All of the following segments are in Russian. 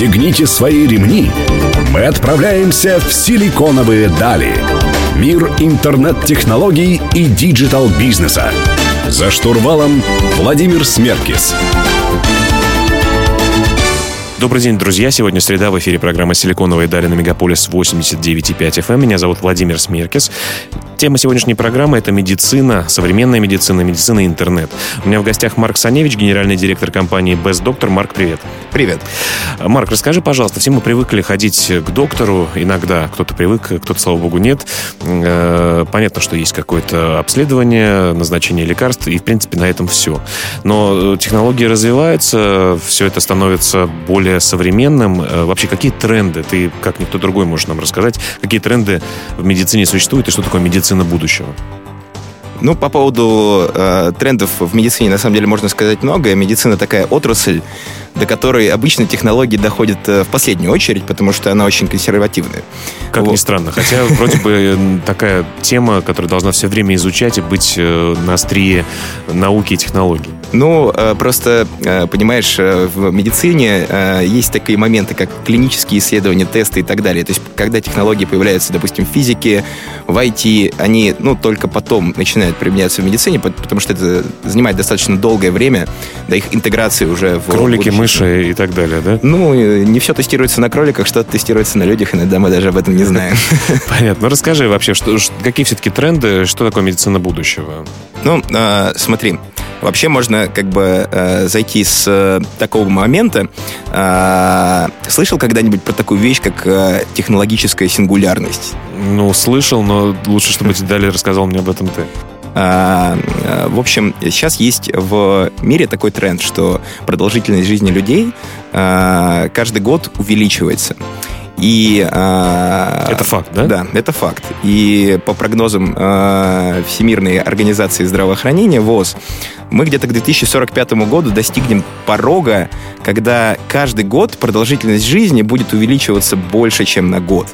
Пристегните свои ремни. Мы отправляемся в силиконовые дали. Мир интернет-технологий и digital-бизнеса. За штурвалом Владимир Смеркис. Добрый день, друзья. Сегодня среда. В эфире программа «Силиконовые дали» на Мегаполис 89,5 FM. Меня зовут Владимир Смеркис. Тема сегодняшней программы – это медицина, современная медицина, медицина и интернет. У меня в гостях Марк Саневич, генеральный директор компании Best Doctor. Марк, привет. Привет. Марк, расскажи, пожалуйста, все мы привыкли ходить к доктору. Иногда кто-то привык, кто-то, слава богу, нет. Э, понятно, что есть какое-то обследование, назначение лекарств, и, в принципе, на этом все. Но технологии развиваются, все это становится более современным. Э, вообще, какие тренды, ты, как никто другой, можешь нам рассказать, какие тренды в медицине существуют и что такое медицина будущего? Ну, по поводу э, трендов в медицине, на самом деле, можно сказать многое. Медицина такая отрасль, до которой обычно технологии доходят э, в последнюю очередь, потому что она очень консервативная. Как вот. ни странно. Хотя вроде бы такая тема, которая должна все время изучать и быть э, на острие науки и технологий. Ну, э, просто, понимаешь, в медицине есть такие моменты, как клинические исследования, тесты и так далее. То есть, когда технологии появляются, допустим, в физике, в IT, они, ну, только потом начинают применяться в медицине, потому что это занимает достаточно долгое время до их интеграции уже в... Кролики, мыши и так далее, да? Ну, не все тестируется на кроликах, что-то тестируется на людях, иногда мы даже об этом не знаем. Понятно. Ну, расскажи вообще, что, какие все-таки тренды, что такое медицина будущего? Ну, э, смотри, Вообще можно как бы э, зайти с э, такого момента. Э, слышал когда-нибудь про такую вещь, как э, технологическая сингулярность? Ну, слышал, но лучше, чтобы ты далее рассказал мне об этом ты. А, а, в общем, сейчас есть в мире такой тренд, что продолжительность жизни людей а, каждый год увеличивается. И, это факт, да? Да, это факт. И по прогнозам Всемирной организации здравоохранения ВОЗ, мы где-то к 2045 году достигнем порога, когда каждый год продолжительность жизни будет увеличиваться больше, чем на год.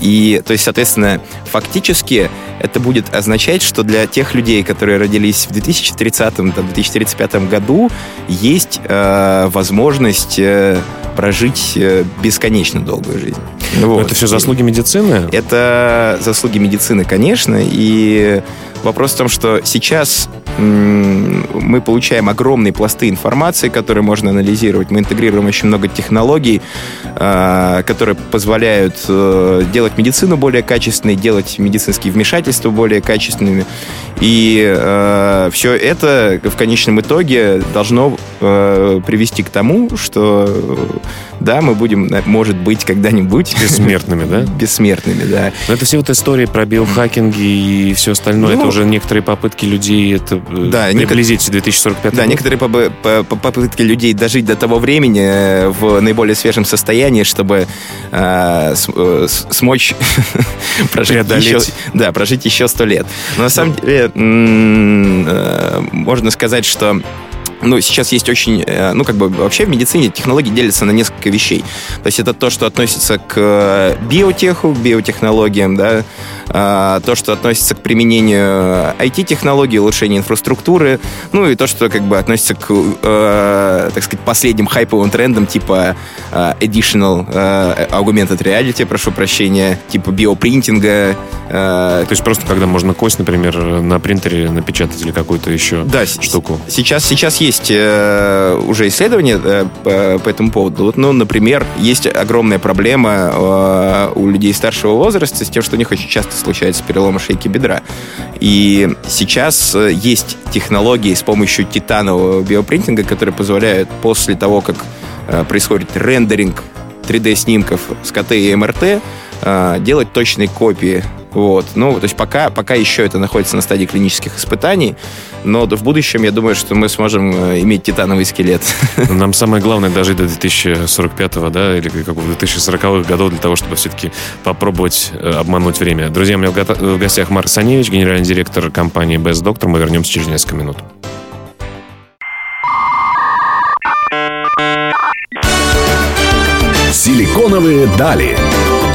И, то есть, соответственно, фактически это будет означать, что для тех людей, которые родились в 2030-2035 году, есть э, возможность э, прожить э, бесконечно долгую жизнь. Вот. Это все заслуги медицины? Это заслуги медицины, конечно. И вопрос в том, что сейчас мы получаем огромные пласты информации, которые можно анализировать. Мы интегрируем очень много технологий, э, которые позволяют э, делать медицину более качественной, делать медицинские вмешательства более качественными. И э, все это в конечном итоге должно э, привести к тому, что да, мы будем, может быть, когда-нибудь... Бессмертными, да? Бессмертными, да. Но это все вот истории про биохакинги и все остальное. Ну, это уже некоторые попытки людей это э, да, приблизить 2045 Да, некоторые попытки людей дожить до того времени э, в наиболее свежем состоянии, чтобы э, э смочь прожить еще, да, прожить еще сто лет. Но на самом деле можно сказать, что ну, сейчас есть очень, э, ну, как бы вообще в медицине технологии делятся на несколько вещей. То есть это то, что относится к э, биотеху, биотехнологиям, да, а, то, что относится к применению IT-технологий, улучшению инфраструктуры, ну и то, что как бы относится к, э, так сказать, последним хайповым трендам типа э, additional э, augmented reality, прошу прощения, типа биопринтинга. Э, то есть просто когда можно кость, например, на принтере напечатать или какую-то еще да, штуку. Сейчас, сейчас есть э, уже исследования э, по, по этому поводу. Вот, ну, например, есть огромная проблема э, у людей старшего возраста с тем, что у них очень часто случается переломы шейки бедра. И сейчас э, есть технологии с помощью титанового биопринтинга, которые позволяют после того, как э, происходит рендеринг 3D-снимков с КТ и МРТ, э, делать точные копии вот. Ну, то есть пока, пока еще это находится на стадии клинических испытаний, но в будущем я думаю, что мы сможем э, иметь титановый скелет. Нам самое главное дожить до 2045-го, да, или как в 2040-х годов для того, чтобы все-таки попробовать э, обмануть время. Друзья, у меня в гостях Марк Саневич, генеральный директор компании Best Doctor. Мы вернемся через несколько минут. Силиконовые дали.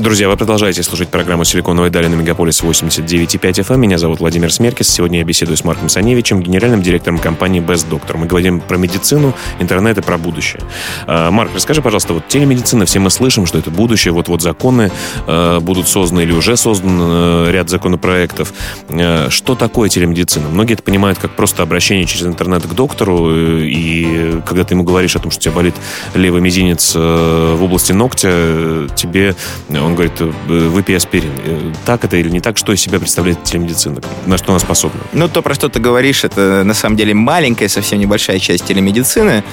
Друзья, вы продолжаете слушать программу «Силиконовая дали» на Мегаполис 89.5 FM. Меня зовут Владимир Смеркис. Сегодня я беседую с Марком Саневичем, генеральным директором компании Best Doctor. Мы говорим про медицину, интернет и про будущее. А, Марк, расскажи, пожалуйста, вот телемедицина, все мы слышим, что это будущее, вот-вот законы э, будут созданы или уже создан э, ряд законопроектов. Э, что такое телемедицина? Многие это понимают как просто обращение через интернет к доктору, и когда ты ему говоришь о том, что у тебя болит левый мизинец в области ногтя, тебе он говорит, «Э, выпей аспирин. Э, так это или не так? Что из себя представляет телемедицина? На что она способна? Ну, то, про что ты говоришь, это на самом деле маленькая, совсем небольшая часть телемедицины.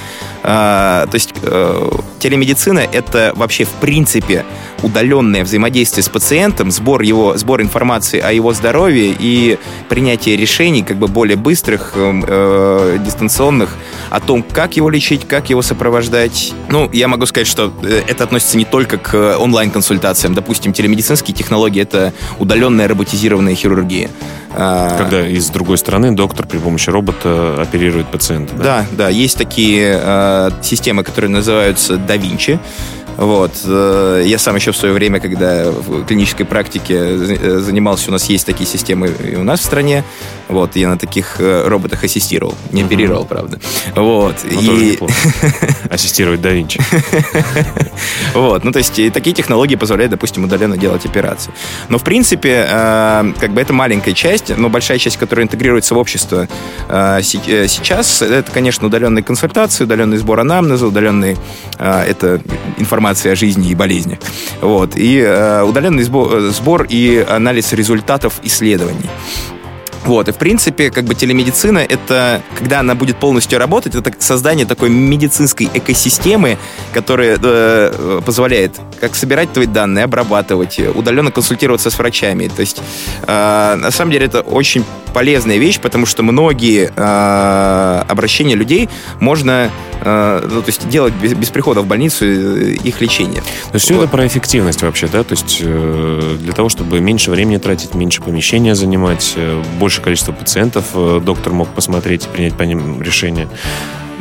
А, то есть э, телемедицина — это вообще в принципе удаленное взаимодействие с пациентом, сбор, его, сбор информации о его здоровье и принятие решений как бы более быстрых, э, дистанционных о том, как его лечить, как его сопровождать. Ну, я могу сказать, что это относится не только к онлайн-консультациям. Допустим, телемедицинские технологии — это удаленная роботизированная хирургия. А, Когда и с другой стороны доктор при помощи робота оперирует пациента. Да, да, да есть такие э, системы, которые называются Da Vinci. Вот. Э, я сам еще в свое время, когда в клинической практике э, занимался, у нас есть такие системы и у нас в стране. Вот, я на таких э, роботах ассистировал. Не оперировал, угу. правда. Вот. Ну, и... Ассистировать да Винчи. Вот, ну то есть такие технологии позволяют, допустим, удаленно делать операции. Но в принципе, как бы это маленькая часть, но большая часть, которая интегрируется в общество сейчас, это, конечно, удаленные консультации, удаленный сбор анамнеза, удаленный это информация информации о жизни и болезни. Вот. И э, удаленный сбор, сбор и анализ результатов исследований. Вот, и в принципе, как бы телемедицина, это, когда она будет полностью работать, это создание такой медицинской экосистемы, которая э, позволяет как собирать твои данные, обрабатывать, удаленно консультироваться с врачами. То есть, э, на самом деле, это очень полезная вещь, потому что многие э, обращения людей можно э, ну, то есть делать без, без прихода в больницу э, их лечение. То есть вот. все это про эффективность вообще, да? То есть э, для того, чтобы меньше времени тратить, меньше помещения занимать, э, большее количество пациентов э, доктор мог посмотреть и принять по ним решение.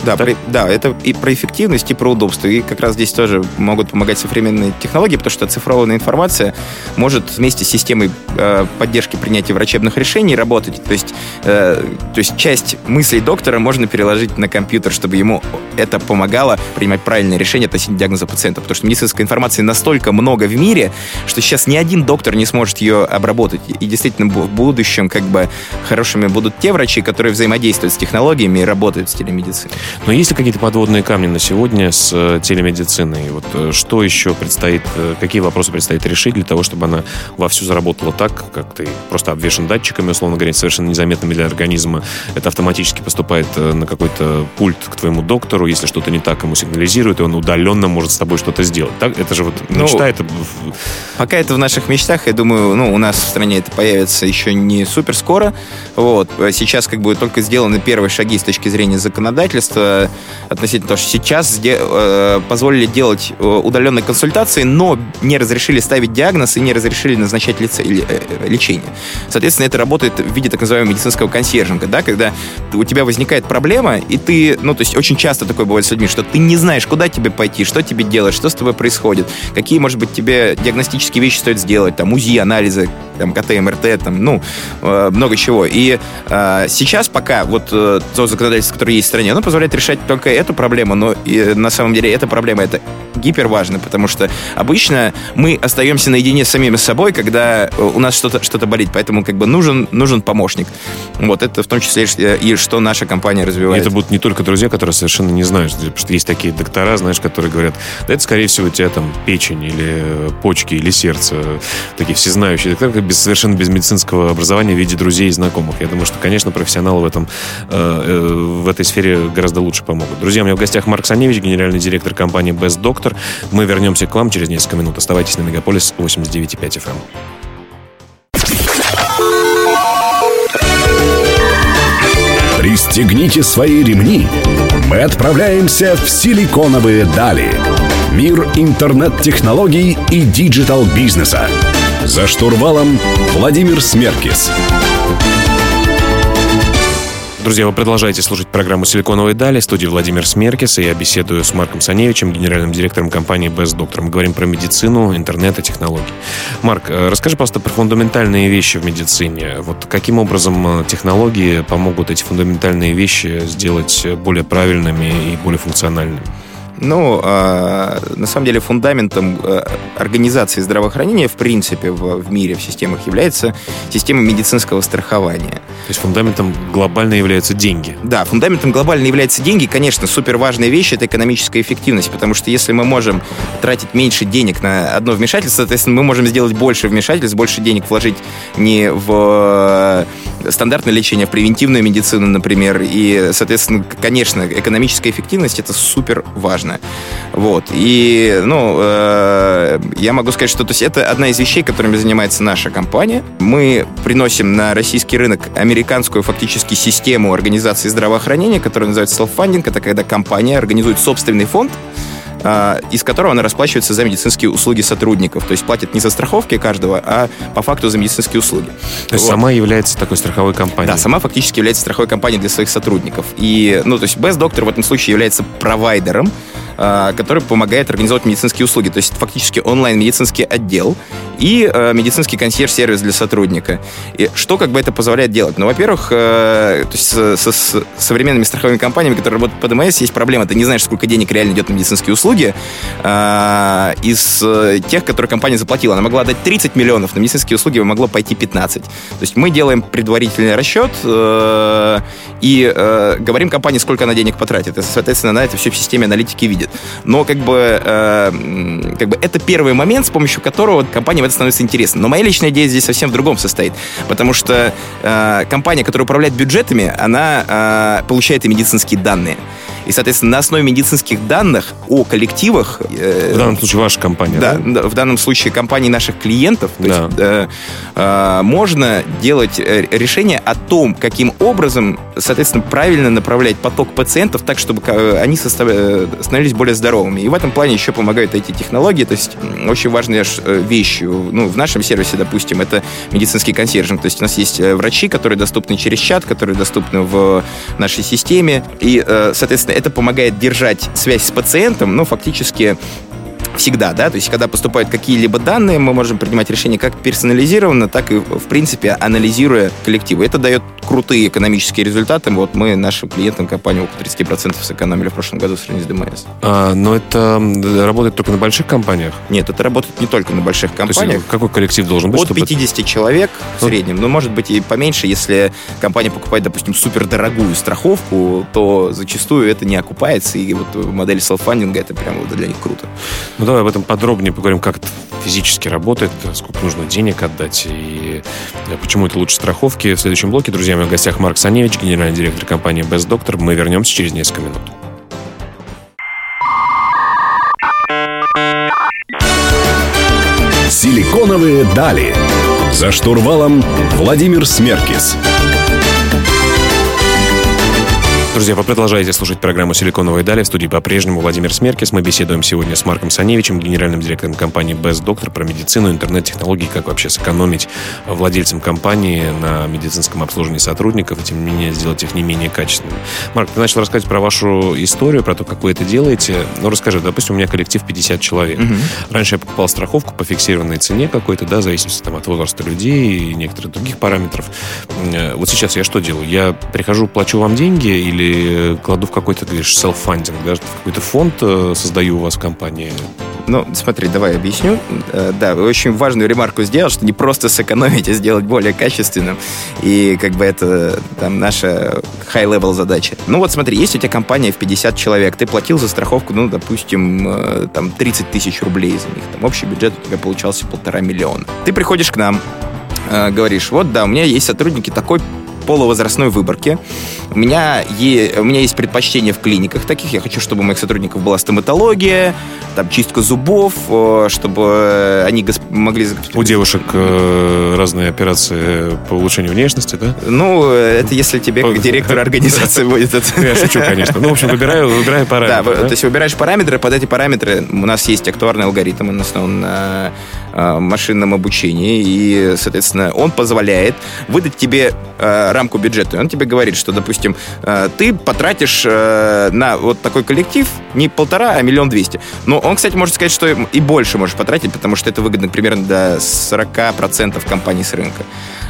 Да, про, да, это и про эффективность, и про удобство. И как раз здесь тоже могут помогать современные технологии, потому что оцифрованная информация может вместе с системой э, поддержки принятия врачебных решений работать. То есть, э, то есть часть мыслей доктора можно переложить на компьютер, чтобы ему это помогало принимать правильное решение относительно диагноза пациента. Потому что медицинской информации настолько много в мире, что сейчас ни один доктор не сможет ее обработать. И действительно в будущем как бы хорошими будут те врачи, которые взаимодействуют с технологиями и работают с телемедициной. Но есть ли какие-то подводные камни на сегодня с э, телемедициной? Вот э, что еще предстоит, э, какие вопросы предстоит решить для того, чтобы она вовсю заработала так, как ты просто обвешен датчиками, условно говоря, совершенно незаметными для организма. Это автоматически поступает на какой-то пульт к твоему доктору, если что-то не так, ему сигнализирует, и он удаленно может с тобой что-то сделать. Так? Это же вот ну, мечта, это... Пока это в наших мечтах, я думаю, ну, у нас в стране это появится еще не супер скоро. Вот. Сейчас как бы только сделаны первые шаги с точки зрения законодательства, э, относительно того, что сейчас э, позволили делать э, удаленные консультации, но не разрешили ставить диагноз и не разрешили назначать лице, лечение. Соответственно, это работает в виде так называемого медицинского консьержинга, да, когда у тебя возникает проблема, и ты, ну, то есть очень часто такое бывает с людьми, что ты не знаешь, куда тебе пойти, что тебе делать, что с тобой происходит, какие, может быть, тебе диагностические вещи стоит сделать, там, УЗИ, анализы, там, КТ, МРТ, там, ну, много чего. И э, сейчас пока вот э, то законодательство, которое есть в стране, оно позволяет решать только эту проблему, но и, на самом деле эта проблема это гипер важно, потому что обычно мы остаемся наедине с самими собой, когда у нас что-то что болит, поэтому как бы нужен, нужен помощник. Вот это в том числе и что наша компания развивает. И это будут не только друзья, которые совершенно не знают, потому что есть такие доктора, знаешь, которые говорят, да это скорее всего у тебя там печень или почки или сердце, такие всезнающие докторы, без, совершенно без медицинского образования в виде друзей и знакомых. Я думаю, что, конечно, профессионалы в этом э, э, в этой сфере гораздо лучше помогут. Друзья, у меня в гостях Марк Саневич, генеральный директор компании Best Doctor. Мы вернемся к вам через несколько минут. Оставайтесь на Мегаполис 89.5 FM. Эм. Пристегните свои ремни. Мы отправляемся в силиконовые дали. Мир интернет-технологий и digital-бизнеса. За штурвалом Владимир Смеркис. Друзья, вы продолжаете слушать программу «Силиконовые дали». Студии Владимир Смеркис, и я беседую с Марком Саневичем, генеральным директором компании Best Doctor. Мы говорим про медицину, интернет и технологии. Марк, э, расскажи, пожалуйста, про фундаментальные вещи в медицине. Вот каким образом э, технологии помогут эти фундаментальные вещи сделать более правильными и более функциональными? Ну, э, на самом деле фундаментом э, организации здравоохранения в принципе в, в мире, в системах является система медицинского страхования. То есть фундаментом глобально являются деньги? Да, фундаментом глобально являются деньги. Конечно, супер важная вещь — это экономическая эффективность, потому что если мы можем тратить меньше денег на одно вмешательство, соответственно, мы можем сделать больше вмешательств, больше денег вложить не в стандартное лечение, в превентивную медицину, например. И, соответственно, конечно, экономическая эффективность — это супер важно. Вот. И, ну, э, я могу сказать, что то есть, это одна из вещей, которыми занимается наша компания. Мы приносим на российский рынок американскую фактически систему организации здравоохранения, которая называется self-funding. Это когда компания организует собственный фонд, из которого она расплачивается за медицинские услуги сотрудников. То есть платит не за страховки каждого, а по факту за медицинские услуги. То есть вот. сама является такой страховой компанией? Да, сама фактически является страховой компанией для своих сотрудников. И, ну, то есть Best Doctor в этом случае является провайдером, а, который помогает организовать медицинские услуги. То есть фактически онлайн-медицинский отдел и э, медицинский консьерж-сервис для сотрудника. И что как бы это позволяет делать? Ну, во-первых, э, то есть с, с, с современными страховыми компаниями, которые работают по ДМС, есть проблема. Ты не знаешь, сколько денег реально идет на медицинские услуги. Э, из э, тех, которые компания заплатила, она могла дать 30 миллионов, на медицинские услуги могло пойти 15. То есть мы делаем предварительный расчет э, и э, говорим компании, сколько она денег потратит. И, соответственно, она это все в системе аналитики видит. Но как бы, э, как бы это первый момент, с помощью которого компания это становится интересно. Но моя личная идея здесь совсем в другом состоит. Потому что э, компания, которая управляет бюджетами, она э, получает и медицинские данные. И, соответственно, на основе медицинских данных о коллективах... Э, в данном случае ваша компания, да? да? В данном случае компании наших клиентов. То да. есть, э, э, можно делать э, решение о том, каким образом, соответственно, правильно направлять поток пациентов так, чтобы э, они состав... Становились более здоровыми. И в этом плане еще помогают эти технологии. То есть очень важная вещь ну, в нашем сервисе, допустим, это медицинский консьержинг. То есть у нас есть врачи, которые доступны через чат, которые доступны в нашей системе. И, соответственно, это помогает держать связь с пациентом, ну, фактически всегда, да, то есть когда поступают какие-либо данные, мы можем принимать решения как персонализированно, так и, в принципе, анализируя коллективы. Это дает крутые экономические результаты. Вот мы нашим клиентам компании около 30% сэкономили в прошлом году в сравнении с ДМС. А, но это работает только на больших компаниях? Нет, это работает не только на больших компаниях. То есть, какой коллектив должен быть? От чтобы... 50 человек в среднем. Ну, может быть, и поменьше, если компания покупает, допустим, супердорогую страховку, то зачастую это не окупается, и вот модель селф-фандинга это прямо для них круто. Ну, давай об этом подробнее поговорим, как это физически работает, сколько нужно денег отдать и почему это лучше страховки. В следующем блоке, друзья, мои в гостях Марк Саневич, генеральный директор компании Best Doctor. Мы вернемся через несколько минут. Силиконовые дали. За штурвалом Владимир Смеркис. Друзья, вы продолжаете слушать программу «Силиконовые дали». В студии по-прежнему Владимир Смеркис. Мы беседуем сегодня с Марком Саневичем, генеральным директором компании Best Doctor, про медицину, интернет-технологии, как вообще сэкономить владельцам компании на медицинском обслуживании сотрудников и, тем не менее, сделать их не менее качественными. Марк, ты начал рассказывать про вашу историю, про то, как вы это делаете. Ну, расскажи, допустим, у меня коллектив 50 человек. Угу. Раньше я покупал страховку по фиксированной цене какой-то, да, в зависимости там, от возраста людей и некоторых других параметров. Э, вот сейчас я что делаю? Я прихожу, плачу вам деньги или кладу в какой-то, говоришь, self-funding, да, какой-то фонд э, создаю у вас в компании? Ну, смотри, давай объясню. Э, да, очень важную ремарку сделал, что не просто сэкономить, а сделать более качественным. И как бы это там наша high-level задача. Ну вот смотри, есть у тебя компания в 50 человек, ты платил за страховку, ну, допустим, э, там 30 тысяч рублей за них. Там общий бюджет у тебя получался полтора миллиона. Ты приходишь к нам, говоришь, вот да, у меня есть сотрудники такой полувозрастной выборке. У меня, е, у меня есть предпочтение в клиниках таких. Я хочу, чтобы у моих сотрудников была стоматология, там чистка зубов, чтобы они могли... У девушек э, разные операции по улучшению внешности, да? Ну, это если тебе как директор организации будет это. Я шучу, конечно. Ну, в общем, выбираю, выбираю параметры. Да, то есть выбираешь параметры, под эти параметры у нас есть актуарный алгоритм, он основан на машинном обучении, и, соответственно, он позволяет выдать тебе рамку бюджета. Он тебе говорит, что, допустим, ты потратишь на вот такой коллектив не полтора, а миллион двести. Но он, кстати, может сказать, что и больше можешь потратить, потому что это выгодно примерно до 40% компаний с рынка.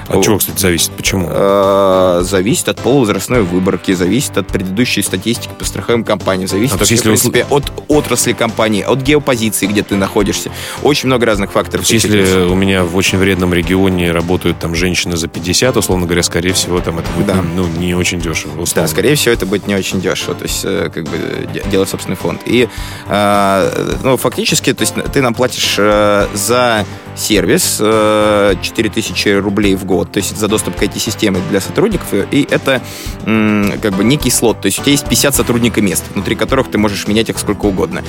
От чего, кстати, зависит? Почему? Э, зависит от полувозрастной выборки, зависит от предыдущей статистики по страховым компаниям, зависит, а, вообще, если в принципе, вы... от отрасли компании, от геопозиции, где ты находишься. Очень много разных факторов. Если у меня в очень вредном регионе работают там женщины за 50, условно говоря, скорее всего, там это будет да. ну, не очень дешево. Условно. Да, скорее всего, это будет не очень дешево. То есть, э, как бы, делать собственный фонд. И, э, ну, фактически, то есть, ты нам платишь за сервис 4000 рублей в год то есть за доступ к IT-системе для сотрудников, и это как бы некий слот, то есть у тебя есть 50 сотрудников мест, внутри которых ты можешь менять их сколько угодно.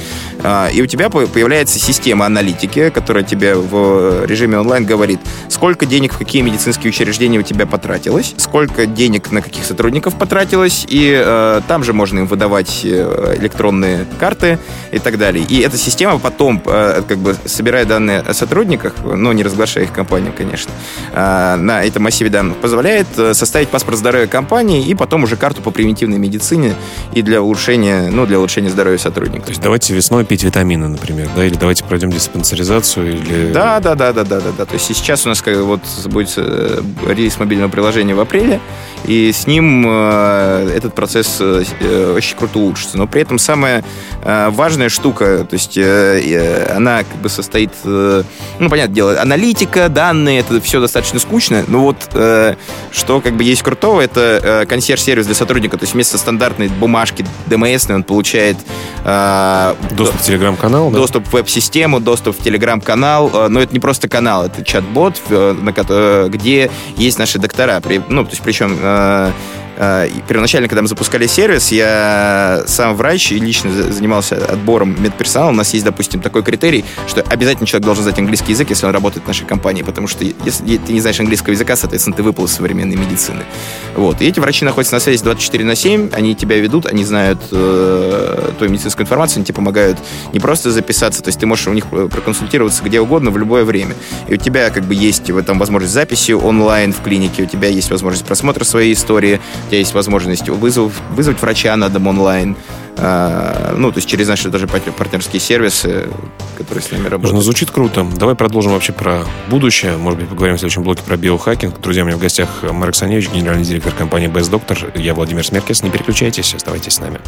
А, и у тебя появляется система аналитики, которая тебе в режиме онлайн говорит, сколько денег в какие медицинские учреждения у тебя потратилось, сколько денег на каких сотрудников потратилось, и э, там же можно им выдавать э, электронные карты и так далее. И эта система потом, э, как бы, собирая данные о сотрудниках, но не разглашая их компанию, конечно, э, на этом массиве данных позволяет э, составить паспорт здоровья компании и потом уже карту по превентивной медицине и для улучшения, ну, для улучшения здоровья сотрудников. То есть давайте весной пить витамины, например, да, или давайте пройдем диспансеризацию, или... Да, да, да, да, да, да, да. То есть сейчас у нас как, вот будет э, релиз мобильного приложения в апреле, и с ним э, этот процесс очень круто улучшится. Но при этом самая важная штука, то есть она как бы состоит, ну, понятное дело, аналитика, данные, это все достаточно скучно, но вот э, что как бы есть крутого, это э, консьерж-сервис для сотрудника, то есть вместо стандартной бумажки DMS он получает э, доступ в телеграм-канал, да? доступ в веб-систему, доступ в телеграм-канал, э, но это не просто канал, это чат-бот, э, на, э, где есть наши доктора, при, ну, то есть причем Э, первоначально, когда мы запускали сервис, я сам врач и лично занимался отбором медперсонала. У нас есть, допустим, такой критерий, что обязательно человек должен знать английский язык, если он работает в нашей компании, потому что если ты не знаешь английского языка, соответственно, ты выпал из современной медицины. Вот. И эти врачи находятся на связи 24 на 7, они тебя ведут, они знают э, твою медицинскую информацию, они тебе помогают не просто записаться, то есть ты можешь у них э, проконсультироваться где угодно в любое время. И у тебя как бы есть в этом возможность записи онлайн в клинике, у тебя есть возможность просмотра своей истории, у тебя есть возможность вызов, вызвать врача на дом онлайн, а, ну, то есть через наши даже партнерские сервисы, которые с ними работают. Ну, звучит круто. Давай продолжим вообще про будущее. Может быть, поговорим в следующем блоке про биохакинг. Друзья, у меня в гостях Марк Саневич, генеральный директор компании Best Doctor. Я Владимир Смеркис. Не переключайтесь, оставайтесь с нами.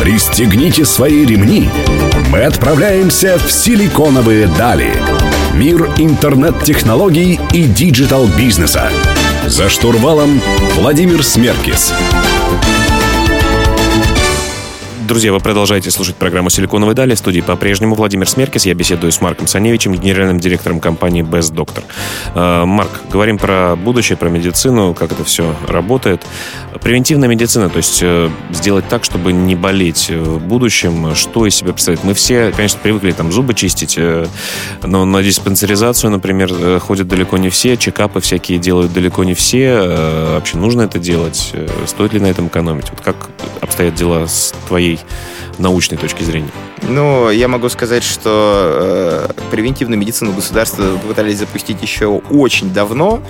Пристегните свои ремни. Мы отправляемся в силиконовые дали – Мир интернет-технологий и digital-бизнеса. За штурвалом Владимир Смеркис. Друзья, вы продолжаете слушать программу «Силиконовые дали». В студии по-прежнему Владимир Смеркис. Я беседую с Марком Саневичем, генеральным директором компании Best Doctor. Э, Марк, говорим про будущее, про медицину, как это все работает. Превентивная медицина, то есть э, сделать так, чтобы не болеть в будущем. Что из себя представляет? Мы все, конечно, привыкли там зубы чистить, э, но на диспансеризацию, например, ходят далеко не все, чекапы всякие делают далеко не все. Вообще нужно это делать? Стоит ли на этом экономить? Вот как обстоят дела с твоей научной точки зрения? Ну, я могу сказать, что э, превентивную медицину государство пытались запустить еще очень давно,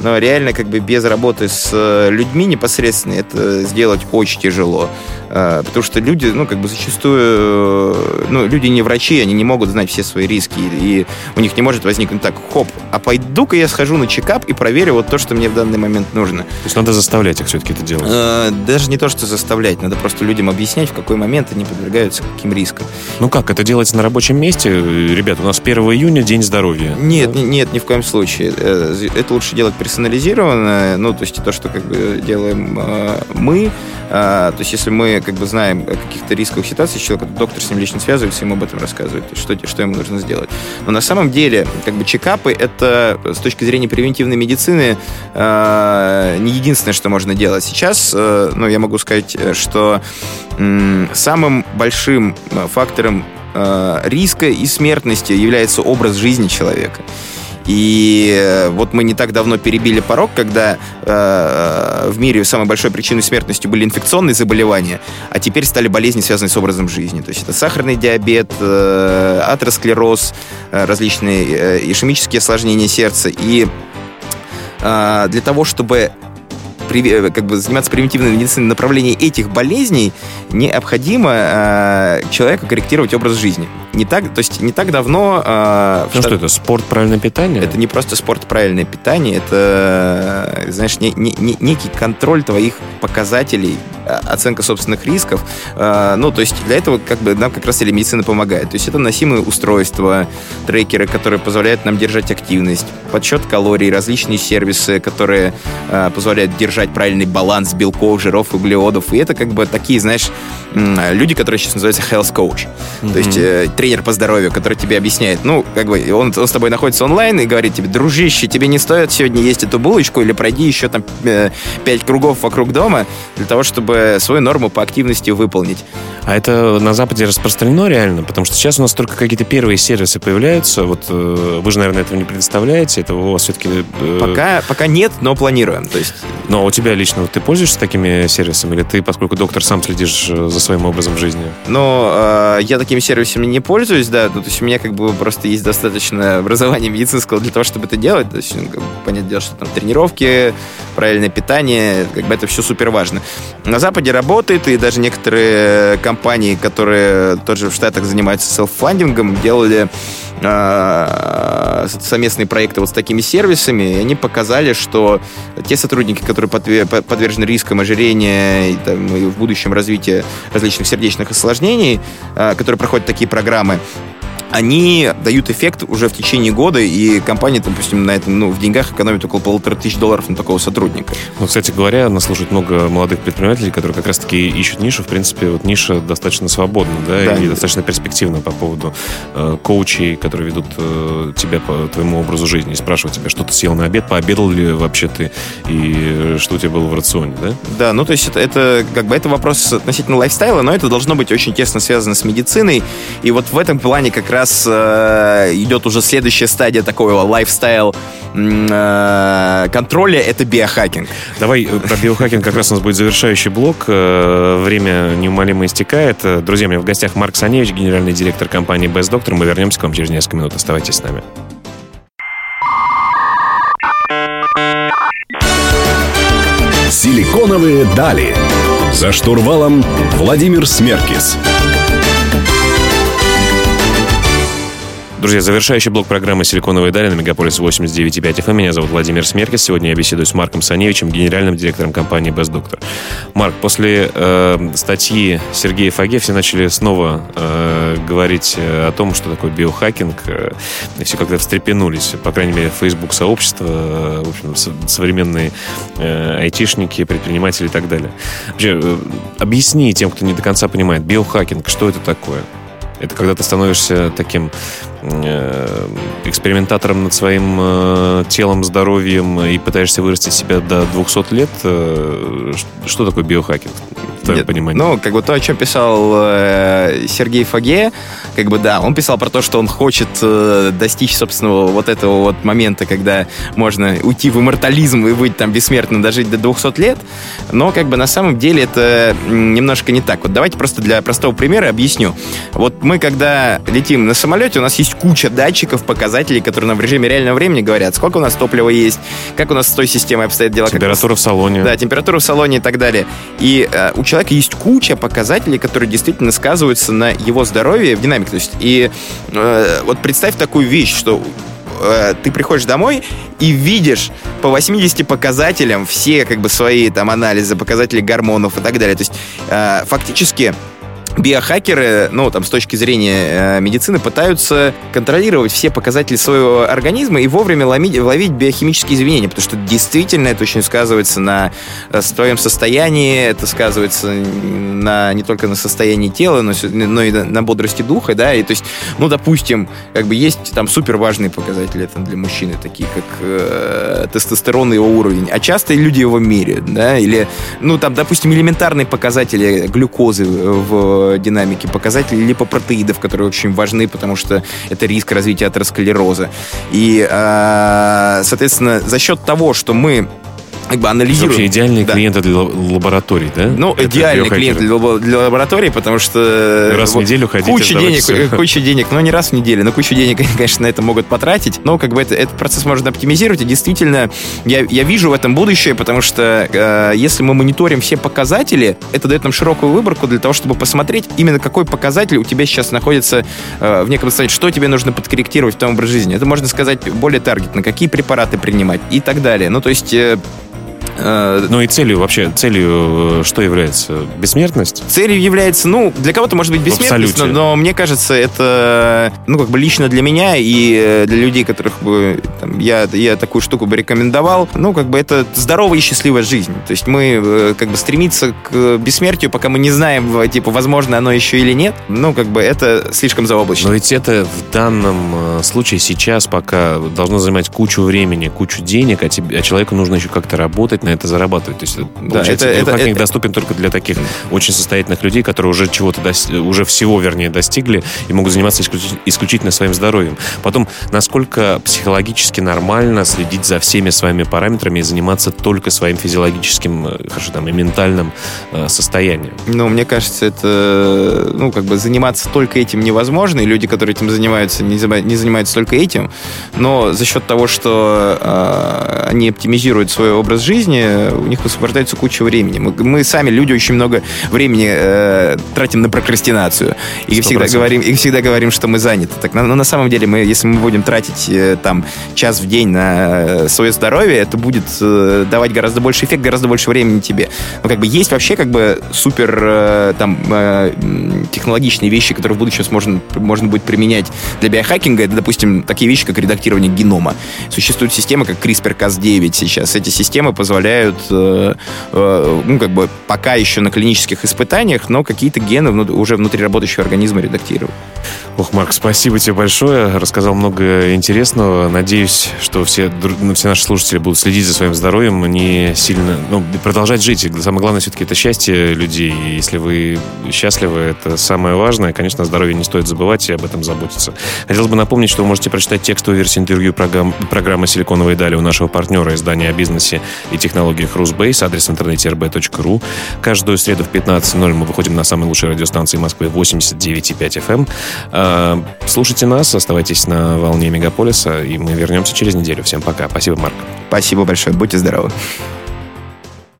но реально как бы без работы с э, людьми непосредственно это сделать очень тяжело. Э, потому что люди, ну, как бы зачастую, э, ну, люди не врачи, они не могут знать все свои риски, и у них не может возникнуть так, хоп, а пойду-ка я схожу на чекап и проверю вот то, что мне в данный момент нужно. То есть надо заставлять их все-таки это делать? Даже не то, что заставлять, надо просто людям объяснять, в какой момент они подвергаются каким рискам. Ну как, это делается на рабочем месте? Ребят, у нас 1 июня День здоровья. Нет, нет, ни в коем случае. Это лучше делать персонализированно, ну, то есть то, что как бы делаем мы, то есть если мы как бы знаем о каких-то рисковых ситуациях, человек, доктор с ним лично связывается, ему об этом рассказывает, что, что ему нужно сделать. Но на самом деле, как бы чекапы, это с точки зрения превентивной медицины э, не единственное, что можно делать. Сейчас, э, ну, я могу сказать, что э, самым большим фактором э, риска и смертности является образ жизни человека. И э, вот мы не так давно перебили порог, когда э, в мире самой большой причиной смертности были инфекционные заболевания, а теперь стали болезни, связанные с образом жизни. То есть это сахарный диабет, э, атеросклероз, э, различные э, ишемические осложнения сердца. И э, для того, чтобы как бы заниматься превентивной медициной направлении этих болезней, необходимо э, человеку корректировать образ жизни. Не так, то есть не так давно... Э, ну что это, спорт, правильное питание? Это не просто спорт, правильное питание, это, знаешь, не, не, не, некий контроль твоих показателей, а, оценка собственных рисков. Э, ну, то есть для этого как бы нам как раз телемедицина помогает. То есть это носимые устройства, трекеры, которые позволяют нам держать активность, подсчет калорий, различные сервисы, которые э, позволяют держать держать правильный баланс белков, жиров, углеводов. И это как бы такие, знаешь, люди, которые сейчас называются health coach. Mm-hmm. То есть э, тренер по здоровью, который тебе объясняет, ну, как бы он, он с тобой находится онлайн и говорит тебе, дружище, тебе не стоит сегодня есть эту булочку или пройди еще там э, 5 кругов вокруг дома для того, чтобы свою норму по активности выполнить. А это на Западе распространено реально? Потому что сейчас у нас только какие-то первые сервисы появляются. Вот э, вы же, наверное, этого не предоставляете. Это у вас все-таки... Э... Пока, пока нет, но планируем. То есть... Но у тебя лично, ты пользуешься такими сервисами? Или ты, поскольку доктор, сам следишь за своим образом жизни? Ну, э, я такими сервисами не пользуюсь, да. То есть у меня как бы просто есть достаточно образования медицинского для того, чтобы это делать. То есть, ну, как бы, понятное дело, что там тренировки, правильное питание, как бы это все супер важно. На Западе работает, и даже некоторые компании, которые тоже в Штатах занимаются селф-фандингом, делали э, совместные проекты вот с такими сервисами, и они показали, что те сотрудники, которые подвержены рискам ожирения и, там, и в будущем развития различных сердечных осложнений, э, которые проходят такие программы, программы. Они дают эффект уже в течение года, и компания, допустим, на этом, ну, в деньгах экономит около полутора тысяч долларов на такого сотрудника. Ну, кстати говоря, нас слушает много молодых предпринимателей, которые как раз-таки ищут нишу. В принципе, вот ниша достаточно свободна, да, да. и достаточно перспективна по поводу э, коучей, которые ведут э, тебя по твоему образу жизни и спрашивают тебя, что ты съел на обед, пообедал ли вообще ты, и что у тебя было в рационе, да? Да, ну, то есть это, это как бы это вопрос относительно lifestyle а, но это должно быть очень тесно связано с медициной, и вот в этом плане как раз раз э, идет уже следующая стадия такого lifestyle э, контроля, это биохакинг. Давай э, про биохакинг как раз у нас будет завершающий блок. Э, время неумолимо истекает. Э, друзья, у меня в гостях Марк Саневич, генеральный директор компании Best Doctor. Мы вернемся к вам через несколько минут. Оставайтесь с нами. Силиконовые дали. За штурвалом Владимир Смеркис. Друзья, завершающий блок программы «Силиконовые дали» на Мегаполис 89.5 FM. Меня зовут Владимир Смеркис. Сегодня я беседую с Марком Саневичем, генеральным директором компании Best Doctor. Марк, после э, статьи Сергея Фаге все начали снова э, говорить э, о том, что такое биохакинг. Э, все как-то встрепенулись. По крайней мере, Facebook сообщество, э, в общем, современные э, айтишники, предприниматели и так далее. Вообще, э, объясни тем, кто не до конца понимает, биохакинг, что это такое? Это когда ты становишься таким экспериментатором над своим э, телом, здоровьем и пытаешься вырастить себя до 200 лет. Э, что такое биохакинг? Твоем понимании? Ну, как бы то, о чем писал э, Сергей Фаге, как бы да, он писал про то, что он хочет э, достичь собственного вот этого вот момента, когда можно уйти в иммортализм и быть там бессмертным, дожить до 200 лет, но как бы на самом деле это немножко не так. Вот давайте просто для простого примера объясню. Вот мы когда летим на самолете, у нас есть куча датчиков, показателей, которые нам в режиме реального времени говорят, сколько у нас топлива есть, как у нас с той системой обстоят дела. Температура в салоне. Да, температура в салоне и так далее. И э, человека есть куча показателей, которые действительно сказываются на его здоровье в динамике. То есть, и э, вот представь такую вещь, что э, ты приходишь домой и видишь по 80 показателям все как бы свои там анализы, показатели гормонов и так далее. То есть э, фактически биохакеры, ну, там, с точки зрения э, медицины, пытаются контролировать все показатели своего организма и вовремя ловить, ловить биохимические изменения, потому что действительно это очень сказывается на э, твоем состоянии, это сказывается на, не только на состоянии тела, но, но и на, на бодрости духа, да, и то есть, ну, допустим, как бы есть там супер важные показатели там, для мужчины, такие как э, тестостерон и его уровень, а часто люди его меряют, да, или, ну, там, допустим, элементарные показатели глюкозы в гемодинамики, показатели липопротеидов, которые очень важны, потому что это риск развития атеросклероза. И, соответственно, за счет того, что мы как бы анализируем. Вообще идеальные да. клиенты для лабораторий, да? Ну, Это идеальный клиент для, для лаборатории, потому что... Раз в неделю ходить. Куча денег, все. куча денег, ну не раз в неделю, но кучу денег, конечно, на это могут потратить, но как бы это, этот процесс можно оптимизировать, и действительно, я, я вижу в этом будущее, потому что э, если мы мониторим все показатели, это дает нам широкую выборку для того, чтобы посмотреть именно какой показатель у тебя сейчас находится э, в неком состоянии, что тебе нужно подкорректировать в том образе жизни. Это можно сказать более таргетно, какие препараты принимать и так далее. Ну, то есть э, Э, ну и целью вообще, целью э, что является? Бессмертность? Целью является, ну, для кого-то может быть бессмертность, но, но мне кажется, это, ну, как бы лично для меня и э, для людей, которых бы, там, я, я такую штуку бы рекомендовал, ну, как бы это здоровая и счастливая жизнь. То есть мы как бы стремиться к бессмертию, пока мы не знаем, типа, возможно оно еще или нет, ну, как бы это слишком заоблачно. Но ведь это в данном случае сейчас пока должно занимать кучу времени, кучу денег, а, тебе, а человеку нужно еще как-то работать, на это зарабатывать. То есть, да, получается, это, это, это доступен только для таких очень состоятельных людей, которые уже чего-то, уже всего, вернее, достигли и могут заниматься исключительно своим здоровьем. Потом, насколько психологически нормально следить за всеми своими параметрами и заниматься только своим физиологическим, э, хорошо, там, и ментальным э, состоянием? Ну, мне кажется, это, ну, как бы заниматься только этим невозможно, и люди, которые этим занимаются, не, не занимаются только этим, но за счет того, что э, они оптимизируют свой образ жизни, жизни у них высвобождается куча времени. Мы, мы сами, люди, очень много времени э, тратим на прокрастинацию. И всегда, говорим, и всегда говорим, что мы заняты. Так, но, но на самом деле, мы, если мы будем тратить э, там час в день на э, свое здоровье, это будет э, давать гораздо больше эффект, гораздо больше времени тебе. Но как бы есть вообще как бы супер э, там э, технологичные вещи, которые в будущем можно, можно будет применять для биохакинга. Это, допустим, такие вещи, как редактирование генома. Существует система, как CRISPR-Cas9 сейчас. Эти системы позволяют позволяют, э, э, ну, как бы, пока еще на клинических испытаниях, но какие-то гены уже внутри работающего организма редактировать. Ох, Марк, спасибо тебе большое. Рассказал много интересного. Надеюсь, что все, ну, все наши слушатели будут следить за своим здоровьем, не сильно, ну, продолжать жить. Самое главное все-таки это счастье людей. И если вы счастливы, это самое важное. Конечно, здоровье не стоит забывать и об этом заботиться. Хотелось бы напомнить, что вы можете прочитать текстовую версию интервью программ, программы «Силиконовые дали» у нашего партнера издания о бизнесе и технологиях Русбейс, адрес rb.ru. Каждую среду в 15.00 мы выходим на самой лучшей радиостанции Москвы 89,5 FM. А, слушайте нас, оставайтесь на волне Мегаполиса, и мы вернемся через неделю. Всем пока. Спасибо, Марк. Спасибо большое. Будьте здоровы.